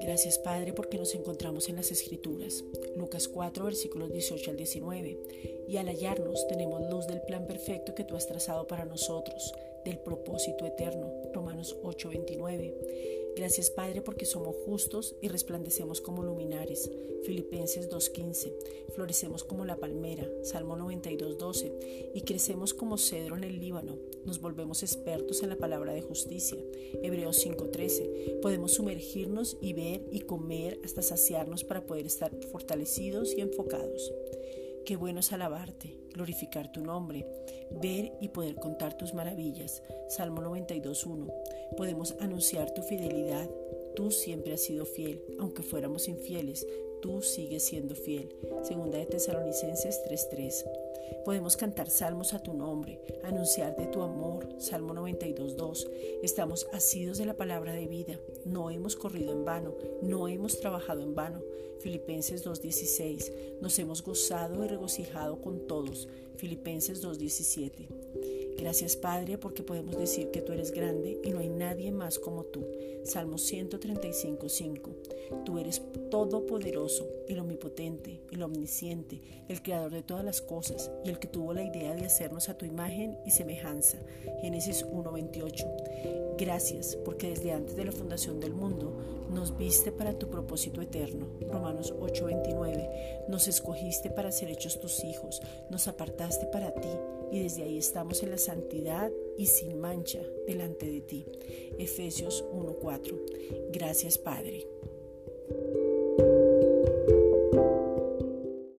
Gracias Padre porque nos encontramos en las Escrituras. Lucas 4 versículos 18 al 19. Y al hallarnos tenemos luz del plan perfecto que tú has trazado para nosotros, del propósito eterno. Romanos 8 29. Gracias Padre porque somos justos y resplandecemos como luminares. Filipenses 2.15. Florecemos como la palmera. Salmo 92.12. Y crecemos como cedro en el Líbano. Nos volvemos expertos en la palabra de justicia. Hebreos 5.13. Podemos sumergirnos y ver y comer hasta saciarnos para poder estar fortalecidos y enfocados. Qué bueno es alabarte, glorificar tu nombre, ver y poder contar tus maravillas. Salmo 92.1. Podemos anunciar tu fidelidad. Tú siempre has sido fiel, aunque fuéramos infieles, tú sigues siendo fiel. Segunda de Tesalonicenses 3:3. Podemos cantar salmos a tu nombre, anunciar de tu amor, Salmo 92.2. Estamos asidos de la palabra de vida, no hemos corrido en vano, no hemos trabajado en vano, Filipenses 2.16. Nos hemos gozado y regocijado con todos, Filipenses 2.17. Gracias Padre porque podemos decir que tú eres grande y no hay nadie más como tú. Salmo 135.5. Tú eres todopoderoso, el omnipotente, el omnisciente, el creador de todas las cosas y el que tuvo la idea de hacernos a tu imagen y semejanza. Génesis 1.28. Gracias porque desde antes de la fundación del mundo nos viste para tu propósito eterno. Romanos 8:29. Nos escogiste para ser hechos tus hijos, nos apartaste para ti y desde ahí estamos en la santidad y sin mancha delante de ti. Efesios 1:4. Gracias Padre.